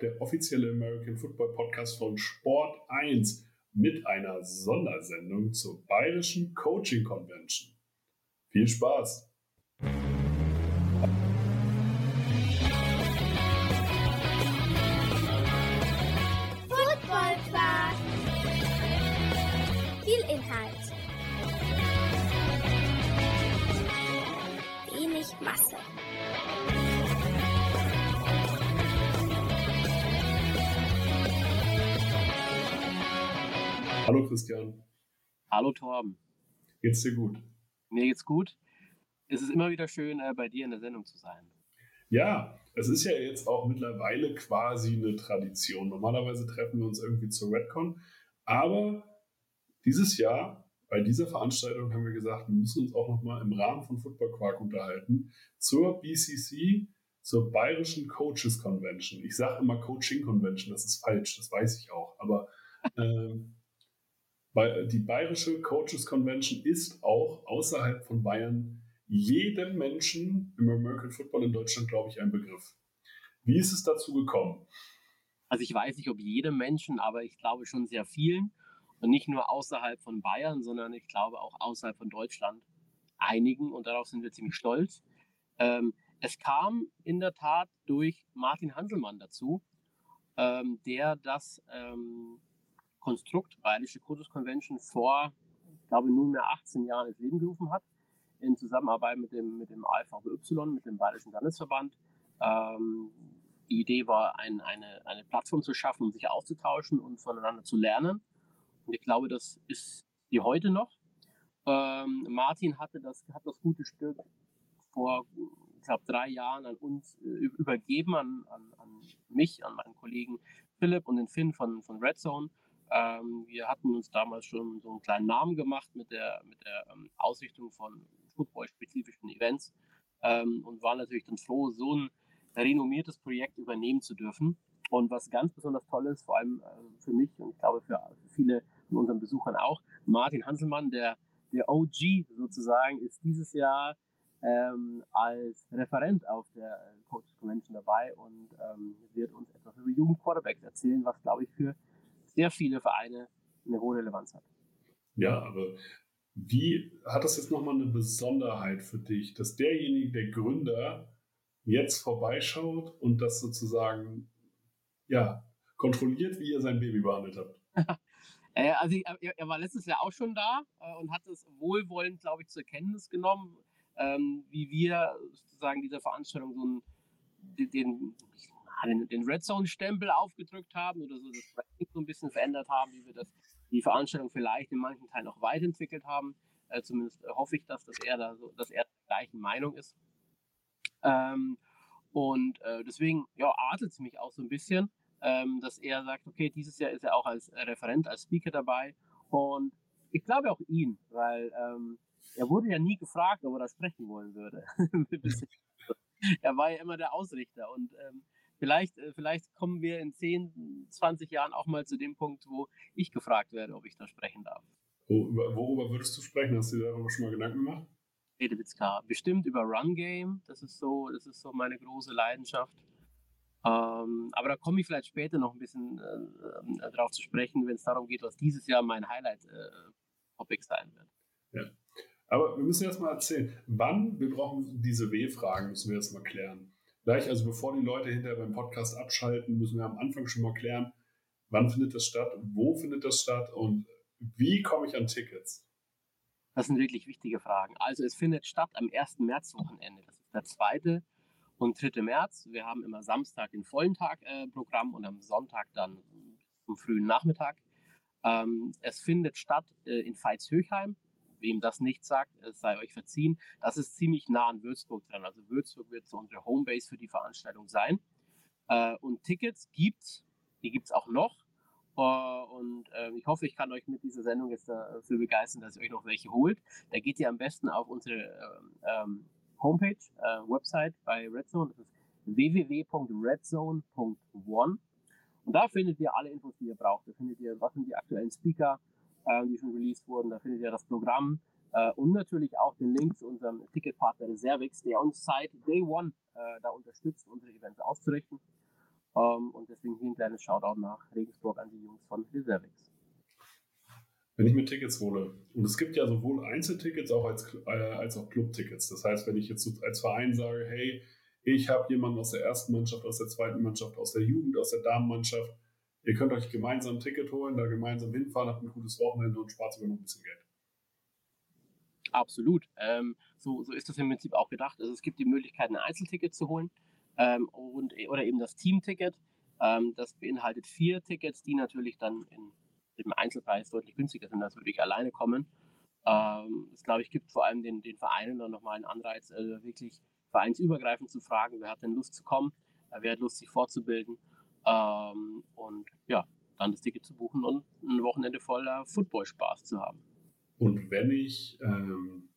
der offizielle American Football Podcast von Sport 1 mit einer Sondersendung zur Bayerischen Coaching Convention. Viel Spaß! Football Quark. Viel Inhalt. Wenig Masse. Hallo Christian, Hallo Torben, geht's dir gut? mir geht's gut. Es ist immer wieder schön, äh, bei dir in der Sendung zu sein. Ja, es ist ja jetzt auch mittlerweile quasi eine Tradition. Normalerweise treffen wir uns irgendwie zur Redcon, aber dieses Jahr bei dieser Veranstaltung haben wir gesagt, wir müssen uns auch nochmal im Rahmen von Football Quark unterhalten zur BCC, zur Bayerischen Coaches Convention. Ich sage immer Coaching Convention, das ist falsch, das weiß ich auch, aber ähm, die Bayerische Coaches Convention ist auch außerhalb von Bayern jedem Menschen im American Football in Deutschland, glaube ich, ein Begriff. Wie ist es dazu gekommen? Also ich weiß nicht, ob jedem Menschen, aber ich glaube schon sehr vielen. Und nicht nur außerhalb von Bayern, sondern ich glaube auch außerhalb von Deutschland einigen. Und darauf sind wir ziemlich stolz. Ähm, es kam in der Tat durch Martin Hanselmann dazu, ähm, der das ähm, Konstrukt Bayerische Coaches Convention vor, ich glaube, nunmehr 18 Jahren ins Leben gerufen hat, in Zusammenarbeit mit dem, mit dem AFVY, mit dem Bayerischen Landesverband. Ähm, die Idee war, ein, eine, eine Plattform zu schaffen, um sich auszutauschen und voneinander zu lernen. Und ich glaube, das ist die heute noch. Ähm, Martin hatte das, hat das gute Stück vor, ich glaube, drei Jahren an uns äh, übergeben, an, an, an mich, an meinen Kollegen Philipp und den Finn von, von Red Zone. Ähm, wir hatten uns damals schon so einen kleinen Namen gemacht mit der, mit der ähm, Ausrichtung von football-spezifischen Events ähm, und waren natürlich dann froh, so ein renommiertes Projekt übernehmen zu dürfen. Und was ganz besonders toll ist, vor allem äh, für mich und ich glaube für viele von unseren Besuchern auch, Martin Hanselmann, der, der OG sozusagen, ist dieses Jahr ähm, als Referent auf der Coaches Convention dabei und ähm, wird uns etwas über Jugendquarterbacks erzählen, was glaube ich für sehr viele Vereine eine hohe Relevanz hat. Ja, aber wie hat das jetzt nochmal eine Besonderheit für dich, dass derjenige, der Gründer, jetzt vorbeischaut und das sozusagen ja, kontrolliert, wie ihr sein Baby behandelt habt? Äh, also er, er, war letztes Jahr auch schon da äh, und hat es wohlwollend, glaube ich, zur Kenntnis genommen, ähm, wie wir sozusagen dieser Veranstaltung so einen, den, den, Red Zone-Stempel aufgedrückt haben oder so das Branding so ein bisschen verändert haben, wie wir das, die Veranstaltung vielleicht in manchen Teilen auch weiterentwickelt haben. Äh, zumindest hoffe ich, dass, dass er da so, dass er der gleichen Meinung ist. Ähm, und äh, deswegen ja, adelt es mich auch so ein bisschen, ähm, dass er sagt, okay, dieses Jahr ist er auch als Referent, als Speaker dabei. Und ich glaube auch ihn, weil ähm, er wurde ja nie gefragt, ob er da sprechen wollen würde. er war ja immer der Ausrichter. Und ähm, vielleicht, äh, vielleicht kommen wir in 10, 20 Jahren auch mal zu dem Punkt, wo ich gefragt werde, ob ich da sprechen darf. Worüber, worüber würdest du sprechen? Hast du dir darüber schon mal Gedanken gemacht? Redewitzka. Bestimmt über Run Game. Das ist so, das ist so meine große Leidenschaft. Ähm, aber da komme ich vielleicht später noch ein bisschen äh, drauf zu sprechen, wenn es darum geht, was dieses Jahr mein Highlight-Topic äh, sein wird. Ja. Aber wir müssen jetzt mal erzählen, wann wir brauchen diese W-Fragen, müssen wir jetzt mal klären. Gleich, also bevor die Leute hinterher beim Podcast abschalten, müssen wir am Anfang schon mal klären, wann findet das statt, wo findet das statt und wie komme ich an Tickets? Das sind wirklich wichtige Fragen. Also es findet statt am 1. Märzwochenende. Das ist der 2. und 3. März. Wir haben immer Samstag den vollen Tag äh, Programm und am Sonntag dann zum frühen Nachmittag. Ähm, es findet statt äh, in Veitshöchheim. Wem das nicht sagt, es sei euch verziehen. Das ist ziemlich nah an Würzburg dran. Also Würzburg wird so unsere Homebase für die Veranstaltung sein. Äh, und Tickets gibt's. Die gibt's auch noch. Uh, und äh, ich hoffe, ich kann euch mit dieser Sendung jetzt dafür begeistern, dass ihr euch noch welche holt. Da geht ihr am besten auf unsere ähm, ähm Homepage, äh, Website bei Redzone. Das ist www.redzone.one. Und da findet ihr alle Infos, die ihr braucht. Da findet ihr, was sind die aktuellen Speaker, äh, die schon released wurden. Da findet ihr das Programm äh, und natürlich auch den Link zu unserem Ticketpartner Reservix, der uns seit Day One äh, da unterstützt, unsere Events auszurichten. Ähm, und deswegen hier ein kleines Shoutout nach Regensburg an die Jungs von Reservix. Wenn ich mir Tickets hole, und es gibt ja sowohl Einzeltickets auch als, äh, als auch Clubtickets. Das heißt, wenn ich jetzt als Verein sage, hey, ich habe jemanden aus der ersten Mannschaft, aus der zweiten Mannschaft, aus der Jugend, aus der Damenmannschaft, ihr könnt euch gemeinsam ein Ticket holen, da gemeinsam hinfahren, habt ein gutes Wochenende und spart sogar noch ein bisschen Geld. Absolut. Ähm, so, so ist das im Prinzip auch gedacht. Also es gibt die Möglichkeit, ein Einzelticket zu holen ähm, und, oder eben das Teamticket. Ähm, das beinhaltet vier Tickets, die natürlich dann in, im Einzelpreis deutlich günstiger sind, als würde ich alleine kommen. Ähm, das glaube ich gibt vor allem den, den Vereinen dann nochmal einen Anreiz, äh, wirklich vereinsübergreifend zu fragen, wer hat denn Lust zu kommen, äh, wer hat Lust, sich fortzubilden. Ähm, und ja, dann das Ticket zu buchen und ein Wochenende voller Football-Spaß zu haben. Und wenn ich ähm,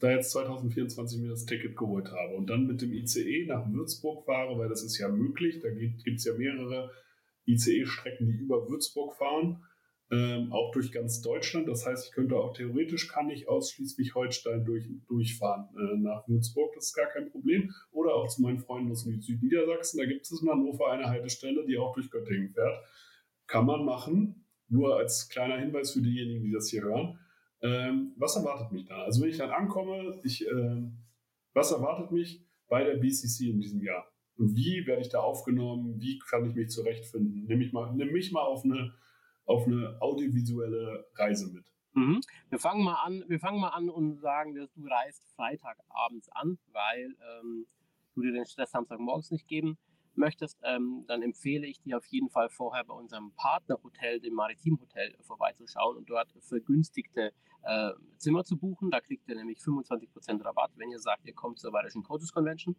da jetzt 2024 mir das Ticket geholt habe und dann mit dem ICE nach Würzburg fahre, weil das ist ja möglich, da gibt es ja mehrere ICE-Strecken, die über Würzburg fahren, ähm, auch durch ganz Deutschland. Das heißt, ich könnte auch theoretisch, kann ich aus Schleswig-Holstein durch, durchfahren äh, nach Würzburg, das ist gar kein Problem. Oder auch zu meinen Freunden aus Südniedersachsen, da gibt es in Hannover eine Haltestelle, die auch durch Göttingen fährt. Kann man machen, nur als kleiner Hinweis für diejenigen, die das hier hören. Ähm, was erwartet mich da? Also wenn ich dann ankomme, ich, äh, was erwartet mich bei der BCC in diesem Jahr? Und wie werde ich da aufgenommen? Wie kann ich mich zurechtfinden? Nimm mich mal, nimm mich mal auf eine, auf eine audiovisuelle Reise mit. Mhm. Wir fangen mal an, wir fangen mal an und sagen, dass du reist Freitagabends an, weil ähm, du dir den Stress Samstagmorgens nicht geben möchtest, ähm, dann empfehle ich dir auf jeden Fall vorher bei unserem Partnerhotel, dem Maritim Hotel, vorbeizuschauen und dort vergünstigte äh, Zimmer zu buchen. Da kriegt ihr nämlich 25% Rabatt, wenn ihr sagt, ihr kommt zur Bayerischen Coaches Convention.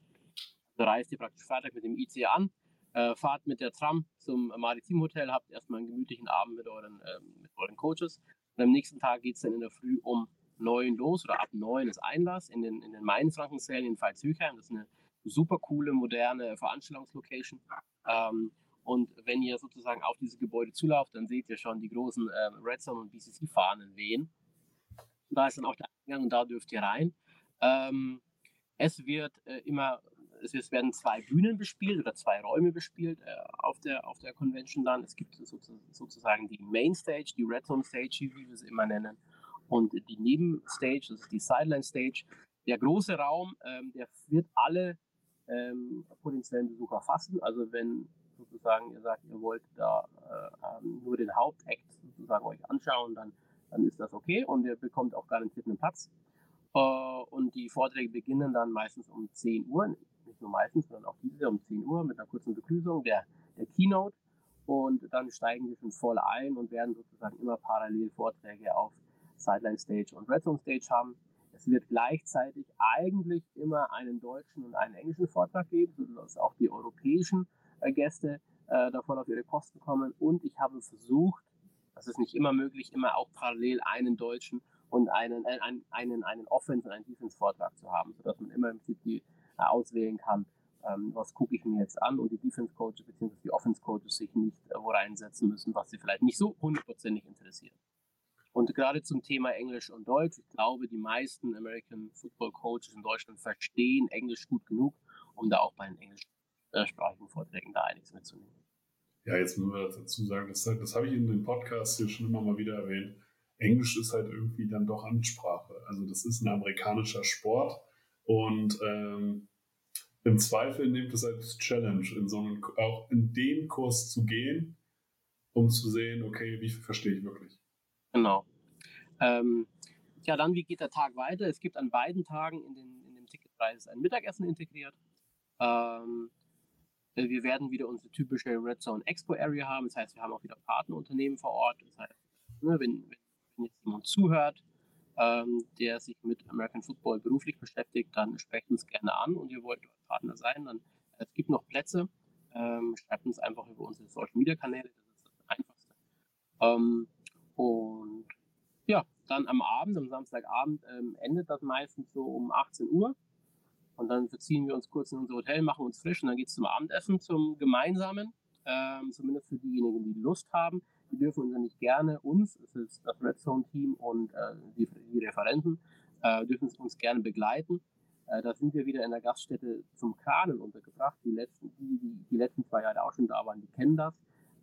Da reist ihr praktisch Freitag mit dem IC an, äh, fahrt mit der Tram zum Maritim Hotel, habt erstmal einen gemütlichen Abend mit euren, äh, mit euren Coaches. Und am nächsten Tag geht es dann in der Früh um neun los oder ab neun ist Einlass in den, in den Mainfrankensälen in Pfalzhöchheim. Das ist eine super coole, moderne Veranstaltungslocation. Ähm, und wenn ihr sozusagen auf diese Gebäude zulauft, dann seht ihr schon die großen äh, Redstone und BCC-Fahnen wehen. Da ist dann auch der Eingang und da dürft ihr rein. Ähm, es wird äh, immer, es, werden zwei Bühnen bespielt oder zwei Räume bespielt äh, auf, der, auf der Convention dann. Es gibt sozusagen die Main Stage, die Redstone Stage, wie wir sie immer nennen, und die Nebenstage, das ist die Sideline Stage. Der große Raum, ähm, der wird alle ähm, potenziellen Besucher fassen. Also wenn sozusagen ihr sagt, ihr wollt da äh, ähm, nur den Hauptakt sozusagen euch anschauen, dann, dann ist das okay und ihr bekommt auch garantiert einen Platz. Äh, und die Vorträge beginnen dann meistens um 10 Uhr, nicht nur meistens, sondern auch diese um 10 Uhr mit einer kurzen Begrüßung der, der Keynote. Und dann steigen wir schon voll ein und werden sozusagen immer parallel Vorträge auf Sideline Stage und Red Zone Stage haben. Es wird gleichzeitig eigentlich immer einen deutschen und einen englischen Vortrag geben, sodass auch die europäischen äh, Gäste äh, davon auf ihre Kosten kommen. Und ich habe versucht, das ist nicht immer möglich, immer auch parallel einen deutschen und einen, äh, einen, einen, einen Offense- und einen Defense-Vortrag zu haben, sodass man immer im Prinzip die, auswählen kann, ähm, was gucke ich mir jetzt an und die Defense-Coaches bzw. die Offense-Coaches sich nicht äh, wo reinsetzen müssen, was sie vielleicht nicht so hundertprozentig interessiert. Und gerade zum Thema Englisch und Deutsch, ich glaube, die meisten American Football Coaches in Deutschland verstehen Englisch gut genug, um da auch bei den englischsprachigen Vorträgen da einiges mitzunehmen. Ja, jetzt müssen wir dazu sagen, das, das habe ich in dem Podcast hier schon immer mal wieder erwähnt. Englisch ist halt irgendwie dann doch Ansprache. Also das ist ein amerikanischer Sport und ähm, im Zweifel nehmt es als Challenge, in so einen, auch in den Kurs zu gehen, um zu sehen, okay, wie viel verstehe ich wirklich. Genau. Ähm, ja, dann, wie geht der Tag weiter? Es gibt an beiden Tagen in, den, in dem Ticketpreis ein Mittagessen integriert. Ähm, äh, wir werden wieder unsere typische Red Zone Expo Area haben. Das heißt, wir haben auch wieder Partnerunternehmen vor Ort. Das heißt, ne, wenn, wenn, jetzt jemand zuhört, ähm, der sich mit American Football beruflich beschäftigt, dann sprecht uns gerne an und ihr wollt Partner sein. Dann, es gibt noch Plätze. Ähm, schreibt uns einfach über unsere Social Media Kanäle. Das ist das Einfachste. Ähm, und ja, dann am Abend, am Samstagabend, ähm, endet das meistens so um 18 Uhr. Und dann verziehen wir uns kurz in unser Hotel, machen uns frisch und dann geht es zum Abendessen, zum gemeinsamen. Ähm, zumindest für diejenigen, die Lust haben. Die dürfen uns nämlich gerne, uns, es ist das Red Zone Team und äh, die, die, Referenten, äh, dürfen uns gerne begleiten. Äh, da sind wir wieder in der Gaststätte zum Kranen untergebracht. Die letzten, die, die, die letzten zwei Jahre auch schon da waren, die kennen das.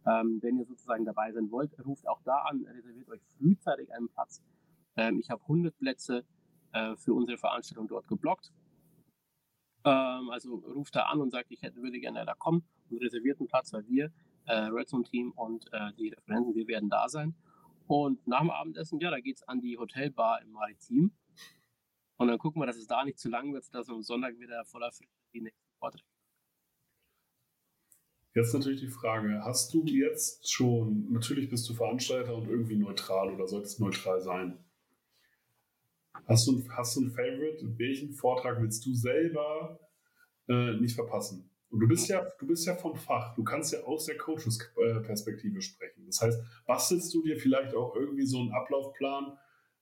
Ähm, wenn ihr sozusagen dabei sein wollt, ruft auch da an, reserviert euch frühzeitig einen Platz. Ähm, ich habe 100 Plätze äh, für unsere Veranstaltung dort geblockt. Ähm, also ruft da an und sagt, ich hätte, würde gerne da kommen und reserviert einen Platz, weil wir, äh, Red Zone Team und äh, die Referenten, wir werden da sein. Und nach dem Abendessen, ja, da geht es an die Hotelbar im Maritim. Und dann gucken wir, dass es da nicht zu lang wird, dass wir am Sonntag wieder voller Frische die nächsten Vorträge. Jetzt natürlich die Frage, hast du jetzt schon, natürlich bist du Veranstalter und irgendwie neutral oder solltest neutral sein. Hast du, hast du ein Favorite? Welchen Vortrag willst du selber äh, nicht verpassen? Und du bist ja, du bist ja vom Fach. Du kannst ja aus der Coaches-Perspektive sprechen. Das heißt, bastelst du dir vielleicht auch irgendwie so einen Ablaufplan,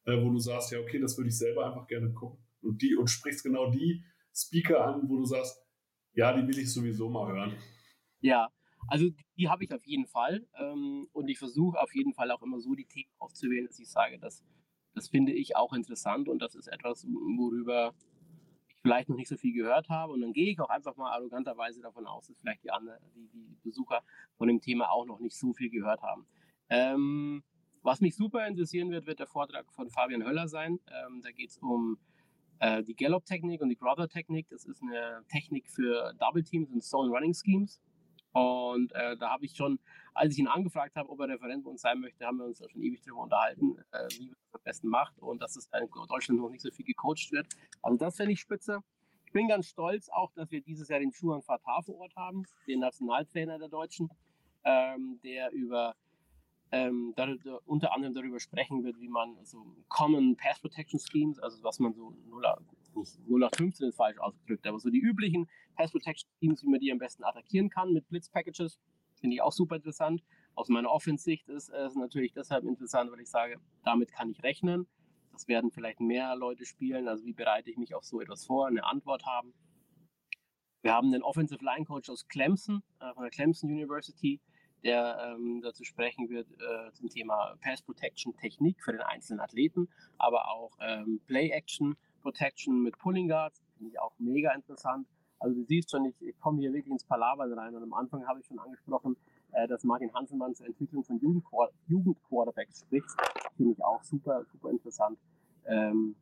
äh, wo du sagst, ja, okay, das würde ich selber einfach gerne gucken. Und die, und sprichst genau die Speaker an, wo du sagst, ja, die will ich sowieso mal hören. Ja, also die habe ich auf jeden Fall. Ähm, und ich versuche auf jeden Fall auch immer so die Themen aufzuwählen, dass ich sage, das, das finde ich auch interessant und das ist etwas, worüber vielleicht noch nicht so viel gehört habe. Und dann gehe ich auch einfach mal arroganterweise davon aus, dass vielleicht die, anderen, die, die Besucher von dem Thema auch noch nicht so viel gehört haben. Ähm, was mich super interessieren wird, wird der Vortrag von Fabian Höller sein. Ähm, da geht es um äh, die Gallop-Technik und die Grother-Technik. Das ist eine Technik für Double Teams und Zone Running Schemes. Und äh, da habe ich schon, als ich ihn angefragt habe, ob er Referent bei uns sein möchte, haben wir uns da schon ewig darüber unterhalten, äh, wie man das am besten macht und dass es in Deutschland noch nicht so viel gecoacht wird. Also das fände ich spitze. Ich bin ganz stolz auch, dass wir dieses Jahr den Schuhan Fatah vor Ort haben, den Nationaltrainer der Deutschen, ähm, der über ähm, darüber, unter anderem darüber sprechen wird, wie man so Common Pass Protection Schemes, also was man so 0, 0815 ist falsch ausgedrückt, aber so die üblichen Pass Protection Schemes, wie man die am besten attackieren kann mit Blitz Packages, finde ich auch super interessant. Aus meiner Offensicht ist es natürlich deshalb interessant, weil ich sage, damit kann ich rechnen. Das werden vielleicht mehr Leute spielen. Also wie bereite ich mich auf so etwas vor, eine Antwort haben. Wir haben einen Offensive Line Coach aus Clemson, äh, von der Clemson University, der ähm, dazu sprechen wird äh, zum Thema Pass Protection Technik für den einzelnen Athleten, aber auch ähm, Play Action Protection mit Pulling Guards, finde ich auch mega interessant. Also du siehst schon, ich, ich komme hier wirklich ins Palabern rein und am Anfang habe ich schon angesprochen, äh, dass Martin Hanselmann zur Entwicklung von Jugendquarterbacks spricht. Finde ich auch super, super interessant. Ähm,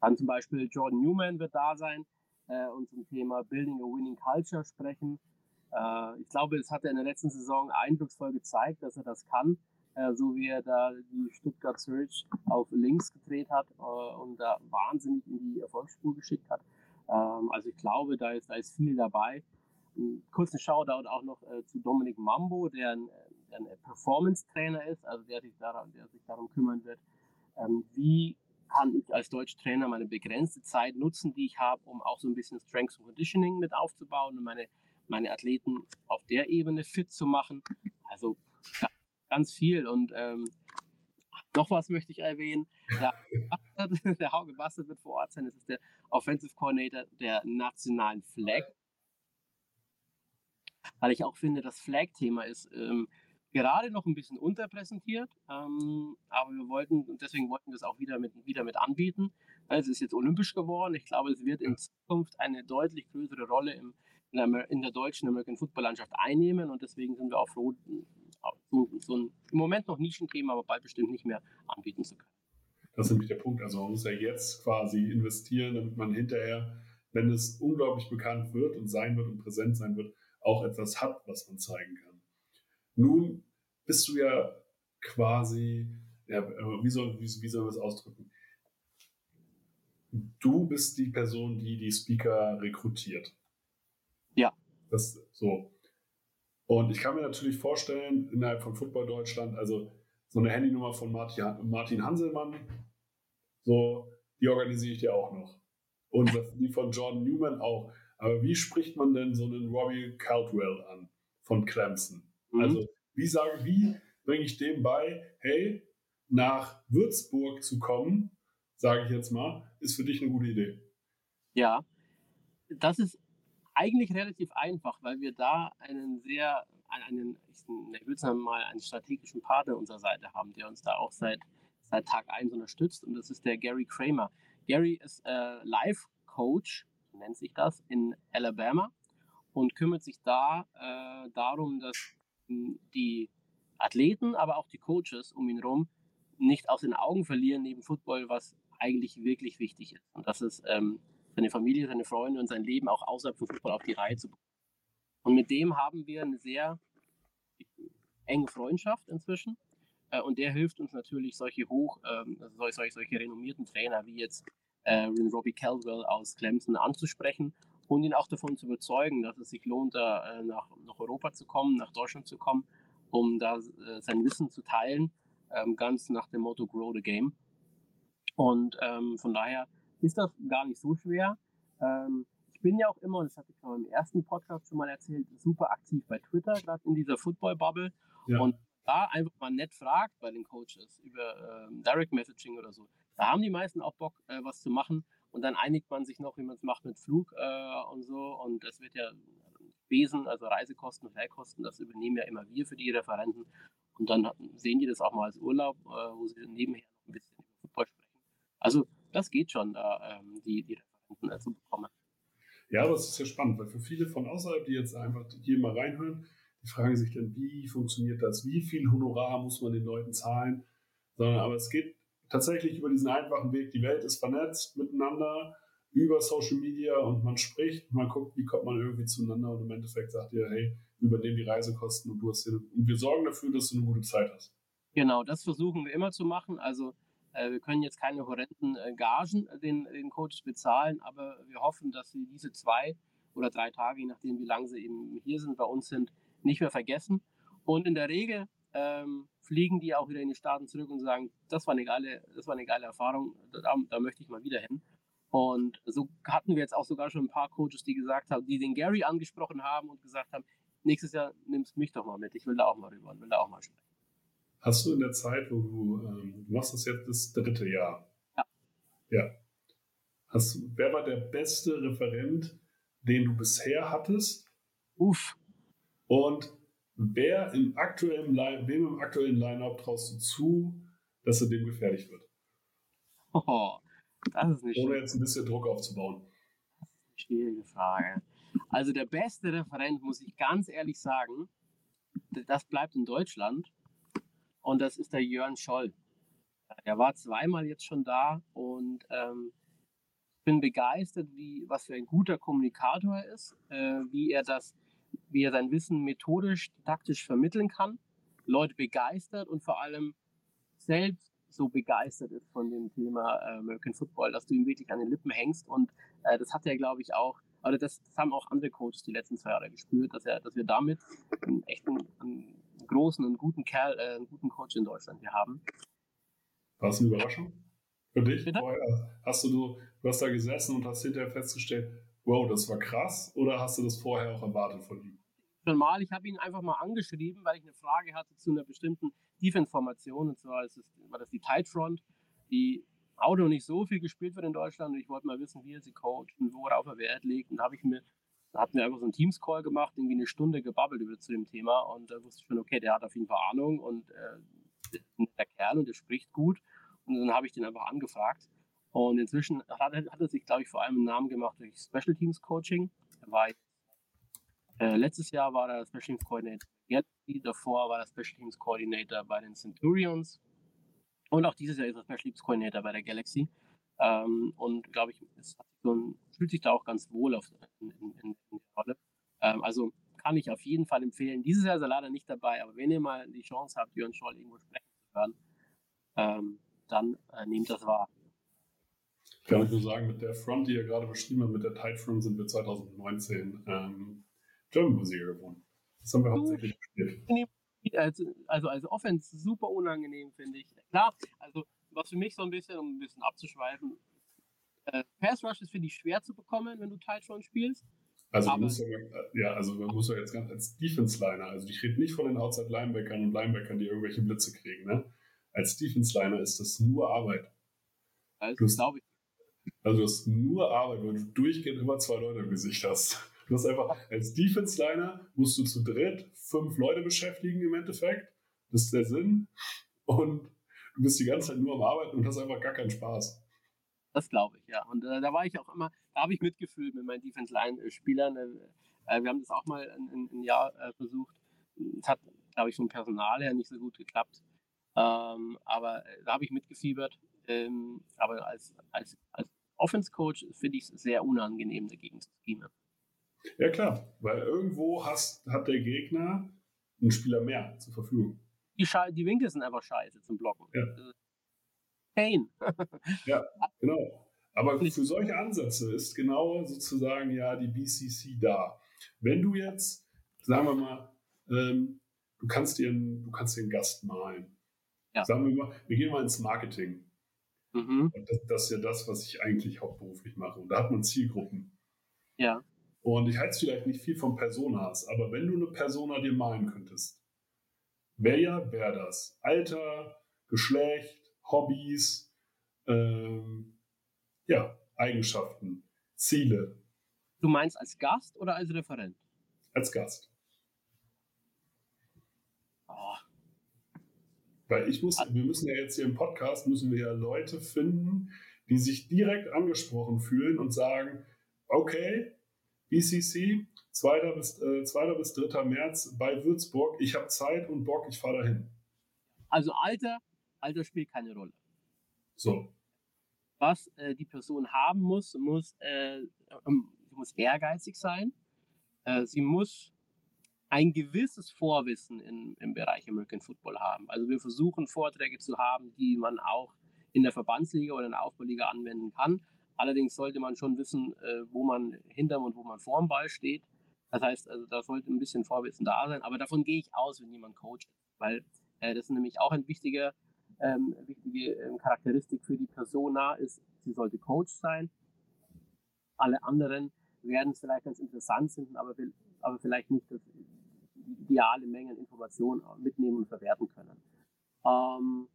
dann zum Beispiel Jordan Newman wird da sein äh, und zum Thema Building a Winning Culture sprechen. Äh, ich glaube, es hat er in der letzten Saison eindrucksvoll gezeigt, dass er das kann, so wie er da die Stuttgart Search auf links gedreht hat äh, und da wahnsinnig in die Erfolgsspur geschickt hat. Ähm, also ich glaube, da ist, da ist viel dabei. Kurzen Shoutout auch noch äh, zu Dominik Mambo, der ein, ein Performance-Trainer ist, also der sich, daran, der sich darum kümmern wird, ähm, wie kann ich als Deutschtrainer meine begrenzte Zeit nutzen, die ich habe, um auch so ein bisschen Strength and Conditioning mit aufzubauen und meine meine Athleten auf der Ebene fit zu machen. Also ganz viel. Und ähm, noch was möchte ich erwähnen. Der, der Hauge Bastard wird vor Ort sein. Das ist der Offensive Coordinator der nationalen Flag. Weil ich auch finde, das Flag-Thema ist ähm, gerade noch ein bisschen unterpräsentiert. Ähm, aber wir wollten, und deswegen wollten wir es auch wieder mit, wieder mit anbieten. Es ist jetzt olympisch geworden. Ich glaube, es wird in Zukunft eine deutlich größere Rolle im in der, in der deutschen American Football Landschaft einnehmen und deswegen sind wir auch froh, so, so ein im Moment noch Nischenthema, aber bald bestimmt nicht mehr anbieten zu können. Das ist nämlich der Punkt. Also man muss ja jetzt quasi investieren, damit man hinterher, wenn es unglaublich bekannt wird und sein wird und präsent sein wird, auch etwas hat, was man zeigen kann. Nun bist du ja quasi, ja, wie soll, wie, wie soll man das ausdrücken? Du bist die Person, die die Speaker rekrutiert. Ja. Das so. Und ich kann mir natürlich vorstellen, innerhalb von Football Deutschland, also so eine Handynummer von Martin Hanselmann, so, die organisiere ich dir auch noch. Und die von Jordan Newman auch. Aber wie spricht man denn so einen Robbie Caldwell an von Clemson? Mhm. Also, wie sage, wie bringe ich dem bei, hey, nach Würzburg zu kommen, sage ich jetzt mal, ist für dich eine gute Idee. Ja, das ist eigentlich relativ einfach, weil wir da einen sehr, einen, ich würde sagen mal, einen strategischen Partner unserer Seite haben, der uns da auch seit, seit Tag 1 unterstützt und das ist der Gary Kramer. Gary ist äh, live Coach, nennt sich das, in Alabama und kümmert sich da äh, darum, dass die Athleten, aber auch die Coaches um ihn herum nicht aus den Augen verlieren neben Football, was eigentlich wirklich wichtig ist. Und das ist ähm, seine Familie, seine Freunde und sein Leben auch außerhalb von Football auf die Reihe zu bekommen. Und mit dem haben wir eine sehr enge Freundschaft inzwischen. Äh, und der hilft uns natürlich, solche hoch, ähm, solche, solche, solche renommierten Trainer wie jetzt äh, Robbie Caldwell aus Clemson anzusprechen und ihn auch davon zu überzeugen, dass es sich lohnt, da, äh, nach, nach Europa zu kommen, nach Deutschland zu kommen, um da sein Wissen zu teilen, ähm, ganz nach dem Motto Grow the Game. Und ähm, von daher ist das gar nicht so schwer. Ähm, ich bin ja auch immer, das hatte ich auch im ersten Podcast schon mal erzählt, super aktiv bei Twitter, gerade in dieser Football-Bubble. Ja. Und da einfach mal nett fragt bei den Coaches über ähm, Direct Messaging oder so. Da haben die meisten auch Bock, äh, was zu machen. Und dann einigt man sich noch, wie man es macht mit Flug äh, und so. Und es wird ja Besen, also Reisekosten, Fährkosten, das übernehmen ja immer wir für die Referenten. Und dann sehen die das auch mal als Urlaub, äh, wo sie nebenher noch ein bisschen über Football sprechen. Also das geht schon, da ähm, die, die Referenten äh, zu bekommen. Ja, aber es ist ja spannend, weil für viele von außerhalb, die jetzt einfach hier mal reinhören, die fragen sich dann, wie funktioniert das? Wie viel Honorar muss man den Leuten zahlen? Sondern, aber es geht tatsächlich über diesen einfachen Weg. Die Welt ist vernetzt miteinander über Social Media und man spricht, man guckt, wie kommt man irgendwie zueinander und im Endeffekt sagt ihr, hey, übernehmen die Reisekosten und du hast hier, und wir sorgen dafür, dass du eine gute Zeit hast. Genau, das versuchen wir immer zu machen. Also wir können jetzt keine horrenden äh, Gagen äh, den, den Coaches bezahlen, aber wir hoffen, dass sie diese zwei oder drei Tage, je nachdem wie lange sie eben hier sind, bei uns sind, nicht mehr vergessen. Und in der Regel ähm, fliegen die auch wieder in die Staaten zurück und sagen, das war eine geile, das war eine geile Erfahrung, da, da möchte ich mal wieder hin. Und so hatten wir jetzt auch sogar schon ein paar Coaches, die gesagt haben, die den Gary angesprochen haben und gesagt haben, nächstes Jahr nimmst du mich doch mal mit, ich will da auch mal rüber und will da auch mal sprechen. Hast du in der Zeit, wo du, ähm, du machst das jetzt das dritte Jahr? Ja. Ja. Hast, wer war der beste Referent, den du bisher hattest? Uff. Und wer im aktuellen, wem im aktuellen Line-Up traust du zu, dass er dem gefährlich wird? Oh, das ist nicht Ohne jetzt ein bisschen Druck aufzubauen. Das ist eine schwierige Frage. Also der beste Referent, muss ich ganz ehrlich sagen, das bleibt in Deutschland. Und das ist der Jörn Scholl. Er war zweimal jetzt schon da und ähm, bin begeistert, wie, was für ein guter Kommunikator er ist, äh, wie er das, wie er sein Wissen methodisch, taktisch vermitteln kann, Leute begeistert und vor allem selbst so begeistert ist von dem Thema äh, American Football, dass du ihm wirklich an den Lippen hängst. Und äh, das hat er, glaube ich, auch, oder das, das, haben auch andere Coaches die letzten zwei Jahre gespürt, dass, er, dass wir damit einen echten, einen großen und guten Kerl, äh, einen guten Coach in Deutschland hier haben. War es eine Überraschung für dich? Vorher hast du, du, du hast da gesessen und hast hinterher festgestellt, wow, das war krass, oder hast du das vorher auch erwartet von ihm? Schon mal, ich habe ihn einfach mal angeschrieben, weil ich eine Frage hatte zu einer bestimmten Defense-Formation, und zwar ist es, war das die Tight Front, die auch noch nicht so viel gespielt wird in Deutschland und ich wollte mal wissen, wie er sie coacht und worauf er Wert legt und habe ich mir da hatten wir einfach so einen Teams-Call gemacht, irgendwie eine Stunde gebabbelt über zu dem Thema und da wusste ich schon, okay, der hat auf jeden Fall Ahnung und äh, der Kerl und der spricht gut. Und dann habe ich den einfach angefragt. Und inzwischen hat, hat er sich, glaube ich, vor allem einen Namen gemacht durch Special Teams Coaching. Er äh, letztes Jahr war er Special Teams Coordinator Galaxy, davor war er Special Teams Coordinator bei den Centurions und auch dieses Jahr ist er Special Teams Coordinator bei der Galaxy. Ähm, und glaube ich, es so ein, fühlt sich da auch ganz wohl auf, in, in, in der Rolle. Ähm, also kann ich auf jeden Fall empfehlen. Dieses Jahr ist er leider nicht dabei, aber wenn ihr mal die Chance habt, Jörn Scholl irgendwo sprechen zu hören, ähm, dann äh, nehmt das wahr. Kann ich nur sagen, mit der Front, die ihr gerade beschrieben habt, mit der Tide Front sind wir 2019 ähm, German Musiker geworden. Das haben wir hauptsächlich gespielt. Also, also als Offense super unangenehm, finde ich. Klar, also was für mich so ein bisschen, um ein bisschen abzuschweifen, äh, Pass Rush ist für dich schwer zu bekommen, wenn du Tight spielst. Also, aber, muss ja, ja, also man muss ja jetzt ganz als Defense-Liner, also ich rede nicht von den Outside-Linebackern und Linebackern, die irgendwelche Blitze kriegen. Ne? Als Defense-Liner ist das nur Arbeit. Also, glaube ich. Also, du hast nur Arbeit, weil du durchgehend immer zwei Leute im Gesicht hast. Du hast einfach, als Defense-Liner musst du zu dritt fünf Leute beschäftigen im Endeffekt. Das ist der Sinn. Und du bist die ganze Zeit nur am Arbeiten und hast einfach gar keinen Spaß. Das glaube ich, ja. Und äh, da war ich auch immer, da habe ich mitgefühlt mit meinen Defense-Line-Spielern. Äh, wir haben das auch mal ein, ein Jahr äh, versucht. Es hat, glaube ich, vom Personal her nicht so gut geklappt. Ähm, aber äh, da habe ich mitgefiebert. Ähm, aber als, als, als Offense-Coach finde ich es sehr unangenehm, dagegen zu schemen. Ja, klar, weil irgendwo hast, hat der Gegner einen Spieler mehr zur Verfügung. Die, die Winkel sind einfach scheiße zum Blocken. Ja. Pain. ja, genau. Aber für solche Ansätze ist genau sozusagen ja die BCC da. Wenn du jetzt, sagen wir mal, ähm, du kannst dir einen, du kannst dir einen Gast malen. Ja. Sagen wir mal, wir gehen mal ins Marketing. Mhm. Das, das, ist ja das, was ich eigentlich hauptberuflich mache. Und da hat man Zielgruppen. Ja. Und ich halte es vielleicht nicht viel von Personas, aber wenn du eine Persona dir malen könntest, wer ja wäre das? Alter, Geschlecht, Hobbys, ähm, ja, Eigenschaften, Ziele. Du meinst als Gast oder als Referent? Als Gast. Oh. Weil ich muss, wir müssen ja jetzt hier im Podcast, müssen wir ja Leute finden, die sich direkt angesprochen fühlen und sagen, okay, BCC, 2. bis, äh, 2. bis 3. März bei Würzburg, ich habe Zeit und Bock, ich fahre dahin. Also Alter, Alter spielt keine Rolle. So. Was äh, die Person haben muss, muss, äh, ähm, muss ehrgeizig sein. Äh, sie muss ein gewisses Vorwissen in, im Bereich American Football haben. Also wir versuchen Vorträge zu haben, die man auch in der Verbandsliga oder in der Aufbauliga anwenden kann. Allerdings sollte man schon wissen, äh, wo man hinterm und wo man vorm Ball steht. Das heißt, also da sollte ein bisschen Vorwissen da sein. Aber davon gehe ich aus, wenn jemand coacht, weil äh, das ist nämlich auch ein wichtiger ähm, wichtige ähm, Charakteristik für die Persona ist, sie sollte Coach sein. Alle anderen werden es vielleicht ganz interessant finden, aber, aber vielleicht nicht das, die ideale Menge an Informationen mitnehmen und verwerten können. Ähm,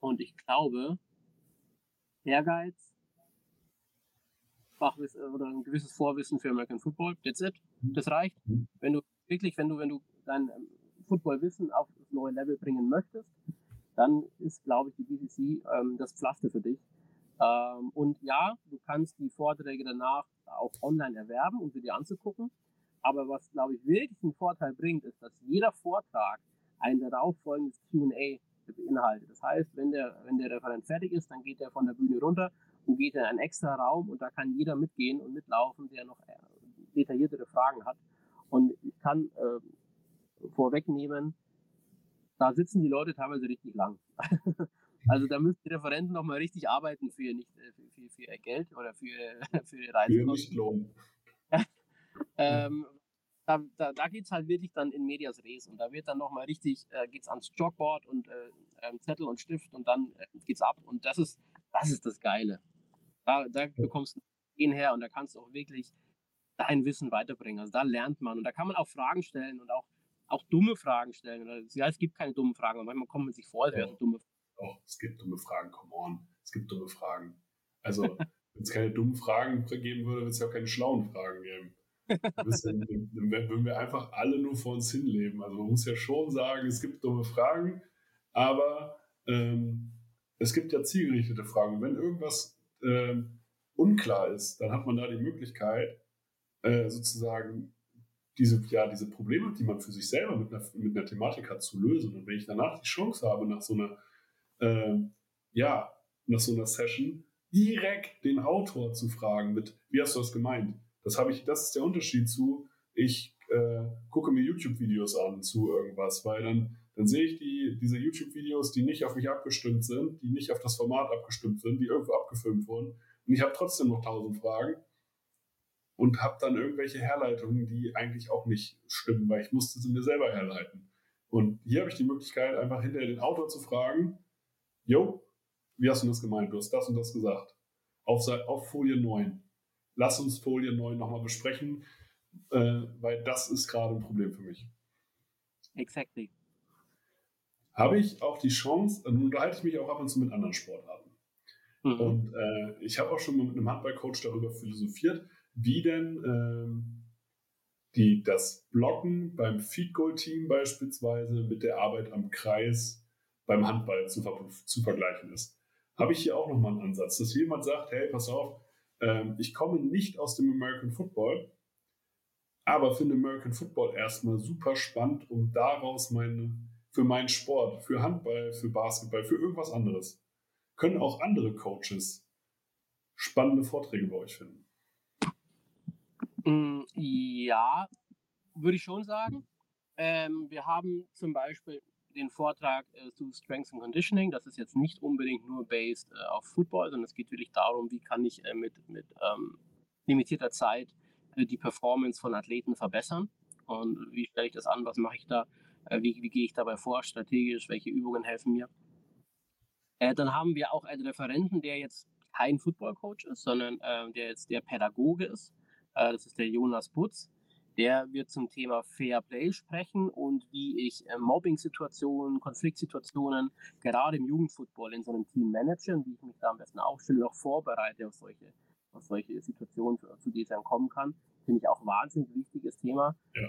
und ich glaube, Ehrgeiz, Fachwissen oder ein gewisses Vorwissen für American Football, that's it. Das reicht. Mhm. Wenn du wirklich, wenn du, wenn du dein ähm, Footballwissen auf das neue Level bringen möchtest, dann ist, glaube ich, die BCC ähm, das Pflaster für dich. Ähm, und ja, du kannst die Vorträge danach auch online erwerben, um sie dir anzugucken. Aber was, glaube ich, wirklich einen Vorteil bringt, ist, dass jeder Vortrag ein darauffolgendes Q&A beinhaltet. Das heißt, wenn der, wenn der Referent fertig ist, dann geht er von der Bühne runter und geht in einen extra Raum und da kann jeder mitgehen und mitlaufen, der noch äh, detailliertere Fragen hat. Und ich kann äh, vorwegnehmen, da sitzen die Leute teilweise richtig lang. also da müssen die Referenten noch mal richtig arbeiten für, nicht, äh, für, für, für ihr Geld oder für, für ihre Reisekosten. ähm, da, da, da geht es halt wirklich dann in Medias Res und da wird dann nochmal richtig, äh, geht es ans Jogboard und äh, ähm, Zettel und Stift und dann äh, geht's ab und das ist, das ist das Geile. Da, da bekommst du den her und da kannst du auch wirklich dein Wissen weiterbringen. Also da lernt man und da kann man auch Fragen stellen und auch auch dumme Fragen stellen. Ja, es gibt keine dummen Fragen, aber manchmal kommt man sich vor, als wären dumme Fragen. Doch, es gibt dumme Fragen, come on. Es gibt dumme Fragen. Also, wenn es keine dummen Fragen geben würde, würde es ja auch keine schlauen Fragen geben. Dann würden wir einfach alle nur vor uns hinleben. Also man muss ja schon sagen, es gibt dumme Fragen, aber ähm, es gibt ja zielgerichtete Fragen. wenn irgendwas ähm, unklar ist, dann hat man da die Möglichkeit, äh, sozusagen diese, ja, diese Probleme, die man für sich selber mit einer, mit einer Thematik hat, zu lösen. Und wenn ich danach die Chance habe, nach so einer, äh, ja, nach so einer Session direkt den Autor zu fragen mit, wie hast du das gemeint? Das habe ich, das ist der Unterschied zu, ich äh, gucke mir YouTube-Videos an zu irgendwas, weil dann, dann sehe ich die, diese YouTube-Videos, die nicht auf mich abgestimmt sind, die nicht auf das Format abgestimmt sind, die irgendwo abgefilmt wurden. Und ich habe trotzdem noch tausend Fragen und habe dann irgendwelche Herleitungen, die eigentlich auch nicht stimmen, weil ich musste sie mir selber herleiten. Und hier habe ich die Möglichkeit, einfach hinterher den Autor zu fragen, Jo, wie hast du das gemeint? Du hast das und das gesagt. Auf, auf Folie 9. Lass uns Folie 9 nochmal besprechen, äh, weil das ist gerade ein Problem für mich. Exactly. Habe ich auch die Chance, nun unterhalte ich mich auch ab und zu mit anderen Sportarten. Mhm. Und äh, ich habe auch schon mal mit einem Handballcoach darüber philosophiert, wie denn ähm, die, das Blocken beim Feed Goal Team beispielsweise mit der Arbeit am Kreis beim Handball zu, zu vergleichen ist. habe ich hier auch nochmal einen Ansatz, dass jemand sagt, hey, pass auf, ähm, ich komme nicht aus dem American Football, aber finde American Football erstmal super spannend, um daraus meine, für meinen Sport, für Handball, für Basketball, für irgendwas anderes, können auch andere Coaches spannende Vorträge bei euch finden. Mm, ja, würde ich schon sagen. Ähm, wir haben zum Beispiel den Vortrag äh, zu Strengths and Conditioning. Das ist jetzt nicht unbedingt nur based äh, auf Football, sondern es geht wirklich darum, wie kann ich äh, mit, mit ähm, limitierter Zeit äh, die Performance von Athleten verbessern und wie stelle ich das an, was mache ich da, wie, wie gehe ich dabei vor, strategisch, welche Übungen helfen mir. Äh, dann haben wir auch einen Referenten, der jetzt kein Football-Coach ist, sondern der jetzt der Pädagoge ist. das ist der Jonas Butz der wird zum Thema Fair Play sprechen und wie ich äh, Mobbing-Situationen, Konfliktsituationen gerade im Jugendfootball in so einem Team manage und wie ich mich da am besten aufstelle und auch vorbereite auf solche, auf solche Situationen, zu denen es dann kommen kann. Finde ich auch wahnsinnig wichtiges Thema. Ja.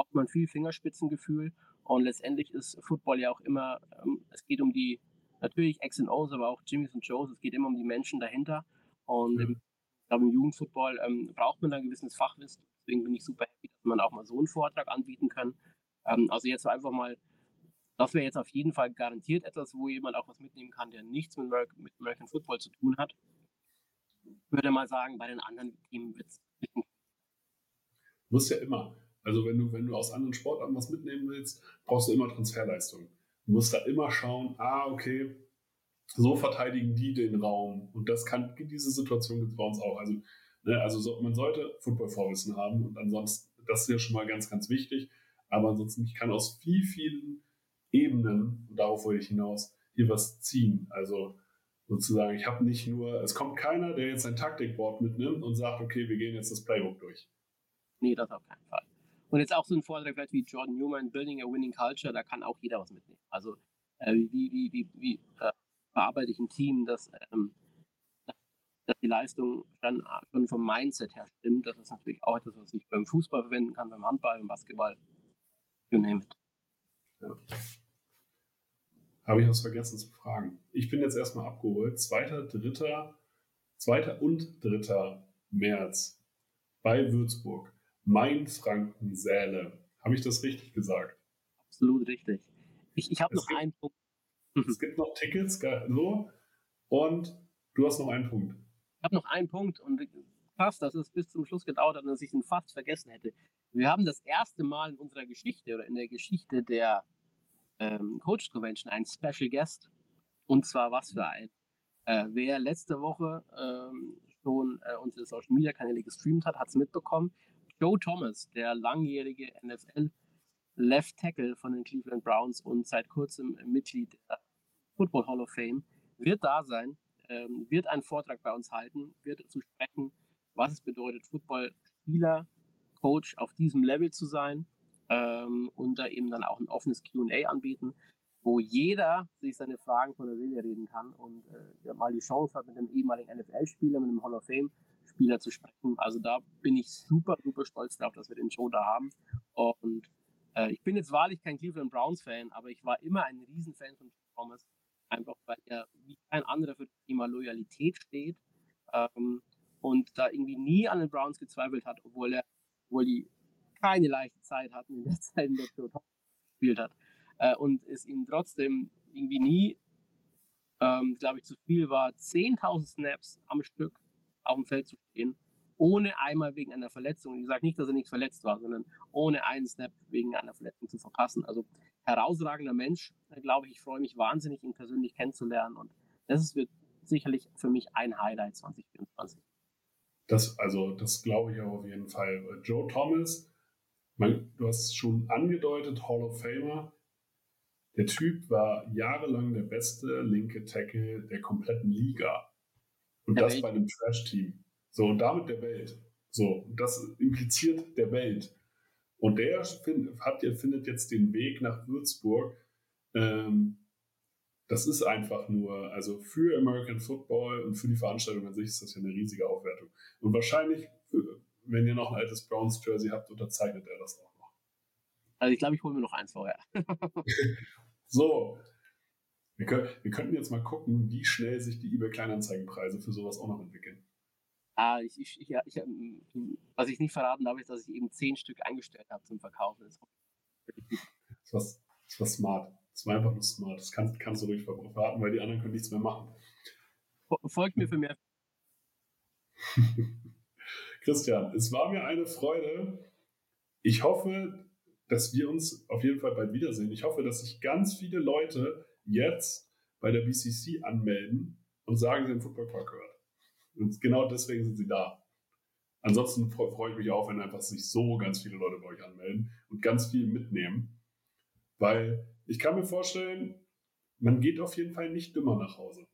Braucht man viel Fingerspitzengefühl und letztendlich ist Football ja auch immer, ähm, es geht um die, natürlich X und O's, aber auch Jimmys und Joes, es geht immer um die Menschen dahinter und ja. im, ich glaube, im Jugendfootball ähm, braucht man da ein gewisses Fachwissen Deswegen bin ich super happy, dass man auch mal so einen Vortrag anbieten kann. Ähm, also jetzt einfach mal, das wäre jetzt auf jeden Fall garantiert etwas, wo jemand auch was mitnehmen kann, der nichts mit, American, mit American Football zu tun hat. Ich würde mal sagen, bei den anderen Themen wird es Muss ja immer. Also wenn du, wenn du aus anderen Sportarten was mitnehmen willst, brauchst du immer Transferleistung. Du musst da immer schauen, ah, okay, so verteidigen die den Raum. Und das kann, diese Situation gibt es bei uns auch. Also Ne? Also so, man sollte Football-Vorwissen haben und ansonsten, das ist ja schon mal ganz, ganz wichtig. Aber ansonsten, ich kann aus viel, vielen Ebenen, und darauf wollte ich hinaus, hier was ziehen. Also sozusagen, ich habe nicht nur, es kommt keiner, der jetzt ein Taktikboard mitnimmt und sagt, okay, wir gehen jetzt das Playbook durch. Nee, das auf keinen Fall. Und jetzt auch so ein Vortrag vielleicht wie Jordan Newman, Building a Winning Culture, da kann auch jeder was mitnehmen. Also äh, wie, wie, wie, wie äh, bearbeite ich ein Team, das ähm, dass die Leistung dann schon vom Mindset her stimmt. Das ist natürlich auch etwas, was ich beim Fußball verwenden kann, beim Handball, beim Basketball. You name it. Ja. Habe ich was vergessen zu fragen. Ich bin jetzt erstmal abgeholt. 2., 3., 2. und 3. März bei Würzburg. Main-Franken Säle. Habe ich das richtig gesagt? Absolut richtig. Ich, ich habe noch gibt, einen Punkt. Es gibt noch Tickets, so. Und du hast noch einen Punkt. Ich habe noch einen Punkt und fast, dass es bis zum Schluss gedauert hat und dass ich ihn fast vergessen hätte. Wir haben das erste Mal in unserer Geschichte oder in der Geschichte der ähm, Coach Convention einen Special Guest. Und zwar was für ein. Äh, wer letzte Woche ähm, schon äh, unsere Social Media Kanäle gestreamt hat, hat es mitbekommen. Joe Thomas, der langjährige NFL Left Tackle von den Cleveland Browns und seit kurzem Mitglied der Football Hall of Fame, wird da sein ähm, wird einen Vortrag bei uns halten, wird zu sprechen, was es bedeutet, Footballspieler, Coach auf diesem Level zu sein ähm, und da eben dann auch ein offenes QA anbieten, wo jeder sich seine Fragen von der Seele reden kann und äh, mal die Chance hat, mit einem ehemaligen NFL-Spieler, mit einem Hall of Fame-Spieler zu sprechen. Also da bin ich super, super stolz darauf, dass wir den Show da haben. Und äh, ich bin jetzt wahrlich kein Cleveland Browns-Fan, aber ich war immer ein Riesenfan von Thomas einfach weil er wie kein anderer für das Thema Loyalität steht ähm, und da irgendwie nie an den Browns gezweifelt hat, obwohl er, obwohl die keine leichte Zeit hatten in der Zeit, in der Joe gespielt hat. Äh, und es ihm trotzdem irgendwie nie, ähm, glaube ich, zu viel war, 10.000 Snaps am Stück auf dem Feld zu stehen, ohne einmal wegen einer Verletzung. Ich sage nicht, dass er nicht verletzt war, sondern ohne einen Snap wegen einer Verletzung zu verpassen. Also herausragender Mensch, glaube ich. Ich freue mich wahnsinnig, ihn persönlich kennenzulernen. Und das wird sicherlich für mich ein Highlight 2024. Das, also, das glaube ich auch auf jeden Fall. Joe Thomas, mein, du hast es schon angedeutet, Hall of Famer. Der Typ war jahrelang der beste linke Tackle der kompletten Liga. Und der das Welt. bei einem Trash-Team. So, und damit der Welt. So, das impliziert der Welt. Und der find, hat, findet jetzt den Weg nach Würzburg. Ähm, das ist einfach nur, also für American Football und für die Veranstaltung an sich ist das ja eine riesige Aufwertung. Und wahrscheinlich, wenn ihr noch ein altes Browns Jersey habt, unterzeichnet er das auch noch. Also ich glaube, ich hole mir noch eins vorher. so, Wir, können, wir könnten jetzt mal gucken, wie schnell sich die eBay Kleinanzeigenpreise für sowas auch noch entwickeln. Ah, ich, ich, ich, ich, was ich nicht verraten darf, ist, dass ich eben zehn Stück eingestellt habe zum Verkaufen. Das was, das war smart. Das war einfach nur smart. Das kannst, kannst du ruhig verraten, weil die anderen können nichts mehr machen. Folgt mir für mehr. Christian, es war mir eine Freude. Ich hoffe, dass wir uns auf jeden Fall bald wiedersehen. Ich hoffe, dass sich ganz viele Leute jetzt bei der BCC anmelden und sagen, sie haben Football Park gehört. Und genau deswegen sind sie da. Ansonsten freue ich mich auch, wenn einfach sich so ganz viele Leute bei euch anmelden und ganz viel mitnehmen. Weil ich kann mir vorstellen, man geht auf jeden Fall nicht dümmer nach Hause.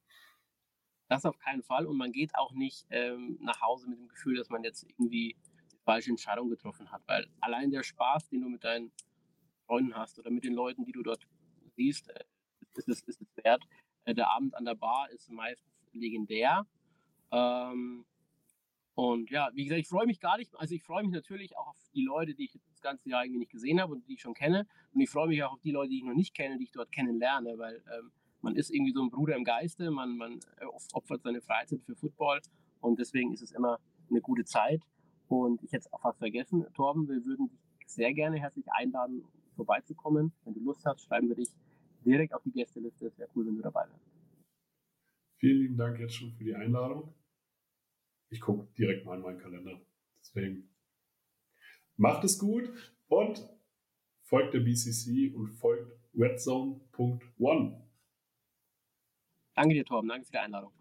Das auf keinen Fall. Und man geht auch nicht ähm, nach Hause mit dem Gefühl, dass man jetzt irgendwie die falsche Entscheidung getroffen hat. Weil allein der Spaß, den du mit deinen Freunden hast oder mit den Leuten, die du dort siehst, äh, ist, es, ist es wert. Äh, der Abend an der Bar ist meistens legendär. Ähm, und ja, wie gesagt, ich freue mich gar nicht, also ich freue mich natürlich auch auf die Leute, die ich das ganze Jahr irgendwie nicht gesehen habe und die ich schon kenne. Und ich freue mich auch auf die Leute, die ich noch nicht kenne, die ich dort kennenlerne, weil ähm, man ist irgendwie so ein Bruder im Geiste, man, man äh, opfert seine Freizeit für Football und deswegen ist es immer eine gute Zeit. Und ich hätte es auch fast vergessen, Torben, wir würden dich sehr gerne herzlich einladen, vorbeizukommen. Wenn du Lust hast, schreiben wir dich direkt auf die Gästeliste. Es wäre cool, wenn du dabei wärst. Vielen lieben Dank jetzt schon für die Einladung. Ich gucke direkt mal in meinen Kalender. Deswegen macht es gut und folgt der BCC und folgt redzone.one. Danke dir, Torben. Danke für die Einladung.